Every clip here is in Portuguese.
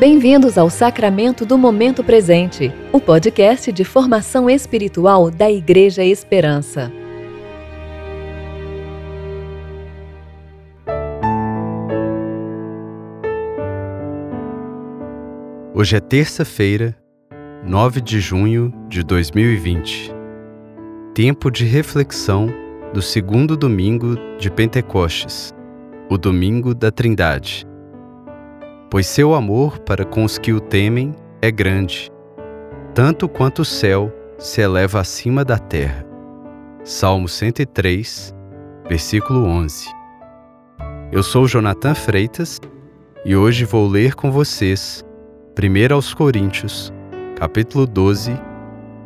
Bem-vindos ao Sacramento do Momento Presente, o podcast de formação espiritual da Igreja Esperança. Hoje é terça-feira, 9 de junho de 2020. Tempo de reflexão do segundo domingo de Pentecostes, o domingo da Trindade pois seu amor para com os que o temem é grande, tanto quanto o céu se eleva acima da terra. Salmo 103, versículo 11. Eu sou Jonathan Freitas e hoje vou ler com vocês 1 aos Coríntios, capítulo 12,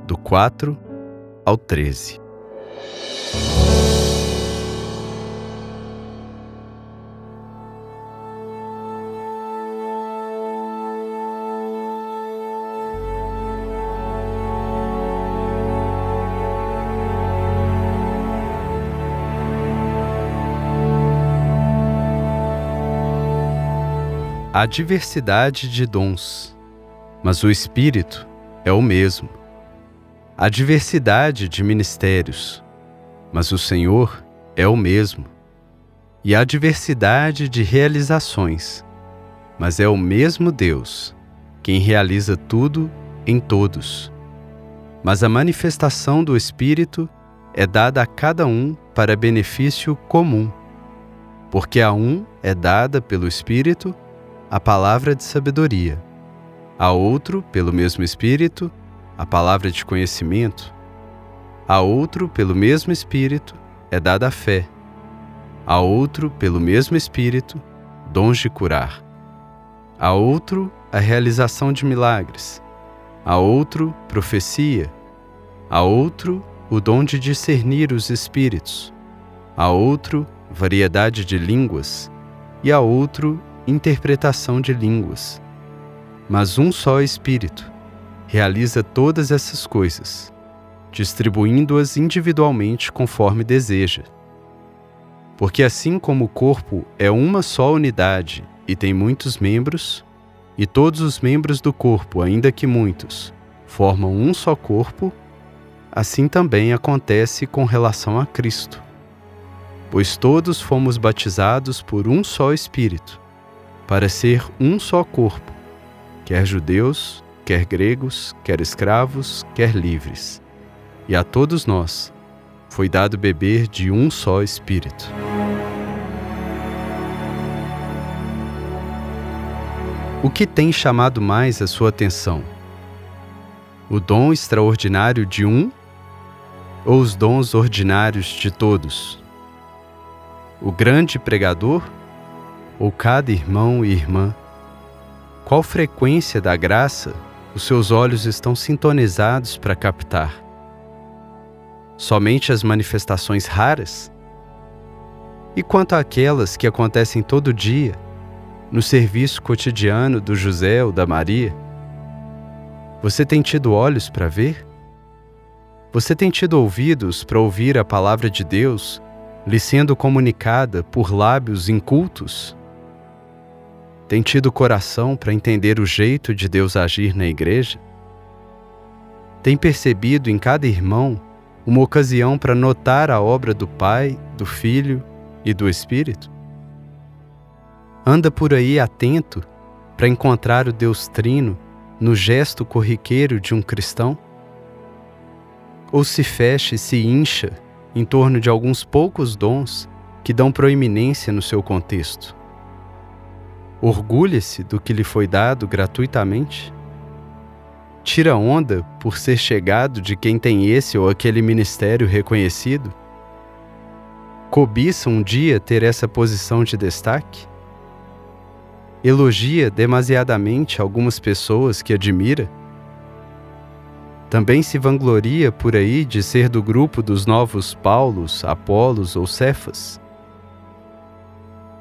do 4 ao 13. Há diversidade de dons, mas o Espírito é o mesmo. Há diversidade de ministérios, mas o Senhor é o mesmo. E há diversidade de realizações, mas é o mesmo Deus quem realiza tudo em todos. Mas a manifestação do Espírito é dada a cada um para benefício comum, porque a um é dada pelo Espírito a palavra de sabedoria, a outro, pelo mesmo Espírito, a palavra de conhecimento, a outro, pelo mesmo Espírito, é dada a fé, a outro, pelo mesmo Espírito, dons de curar, a outro, a realização de milagres, a outro, profecia, a outro, o dom de discernir os espíritos, a outro, variedade de línguas, e a outro, interpretação de línguas. Mas um só Espírito realiza todas essas coisas, distribuindo-as individualmente conforme deseja. Porque assim como o corpo é uma só unidade e tem muitos membros, e todos os membros do corpo, ainda que muitos, formam um só corpo, assim também acontece com relação a Cristo. Pois todos fomos batizados por um só Espírito para ser um só corpo, quer judeus, quer gregos, quer escravos, quer livres. E a todos nós foi dado beber de um só Espírito. O que tem chamado mais a sua atenção? O dom extraordinário de um ou os dons ordinários de todos? O grande pregador ou cada irmão e irmã? Qual frequência da graça os seus olhos estão sintonizados para captar? Somente as manifestações raras? E quanto àquelas que acontecem todo dia, no serviço cotidiano do José ou da Maria? Você tem tido olhos para ver? Você tem tido ouvidos para ouvir a palavra de Deus lhe sendo comunicada por lábios incultos? Tem tido coração para entender o jeito de Deus agir na igreja? Tem percebido em cada irmão uma ocasião para notar a obra do Pai, do Filho e do Espírito? Anda por aí atento para encontrar o Deus Trino no gesto corriqueiro de um cristão? Ou se fecha e se incha em torno de alguns poucos dons que dão proeminência no seu contexto? Orgulha-se do que lhe foi dado gratuitamente? Tira onda por ser chegado de quem tem esse ou aquele ministério reconhecido? Cobiça um dia ter essa posição de destaque? Elogia demasiadamente algumas pessoas que admira? Também se vangloria por aí de ser do grupo dos novos Paulos, Apolos ou Cefas?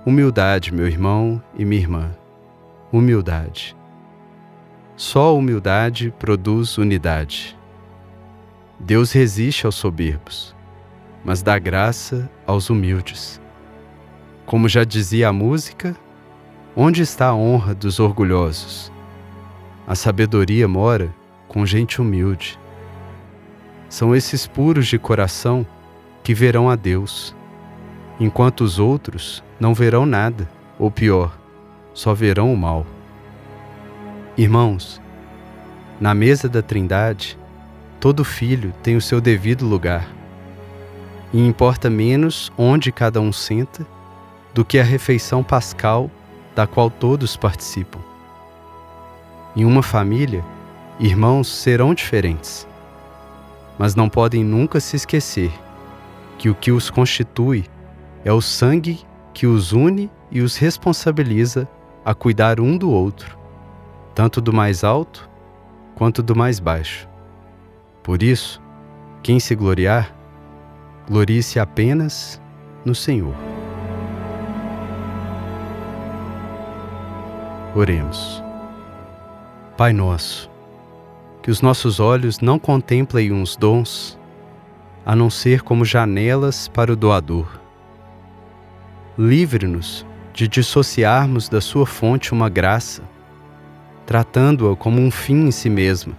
Humildade, meu irmão e minha irmã. Humildade. Só humildade produz unidade. Deus resiste aos soberbos, mas dá graça aos humildes. Como já dizia a música, onde está a honra dos orgulhosos? A sabedoria mora com gente humilde. São esses puros de coração que verão a Deus, enquanto os outros não verão nada, ou pior, só verão o mal. Irmãos, na mesa da Trindade, todo filho tem o seu devido lugar. E importa menos onde cada um senta do que a refeição pascal da qual todos participam. Em uma família, irmãos serão diferentes, mas não podem nunca se esquecer que o que os constitui é o sangue que os une e os responsabiliza a cuidar um do outro, tanto do mais alto quanto do mais baixo. Por isso, quem se gloriar, glorie-se apenas no Senhor. Oremos. Pai nosso, que os nossos olhos não contemplem uns dons, a não ser como janelas para o doador. Livre-nos de dissociarmos da sua fonte uma graça, tratando-a como um fim em si mesma.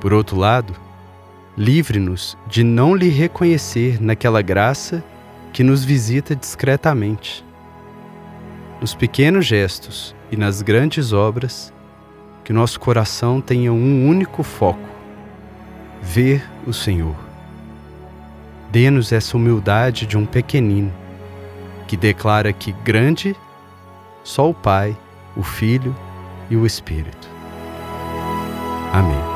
Por outro lado, livre-nos de não lhe reconhecer naquela graça que nos visita discretamente. Nos pequenos gestos e nas grandes obras, que nosso coração tenha um único foco: ver o Senhor. Dê-nos essa humildade de um pequenino que declara que grande só o Pai, o Filho e o Espírito. Amém.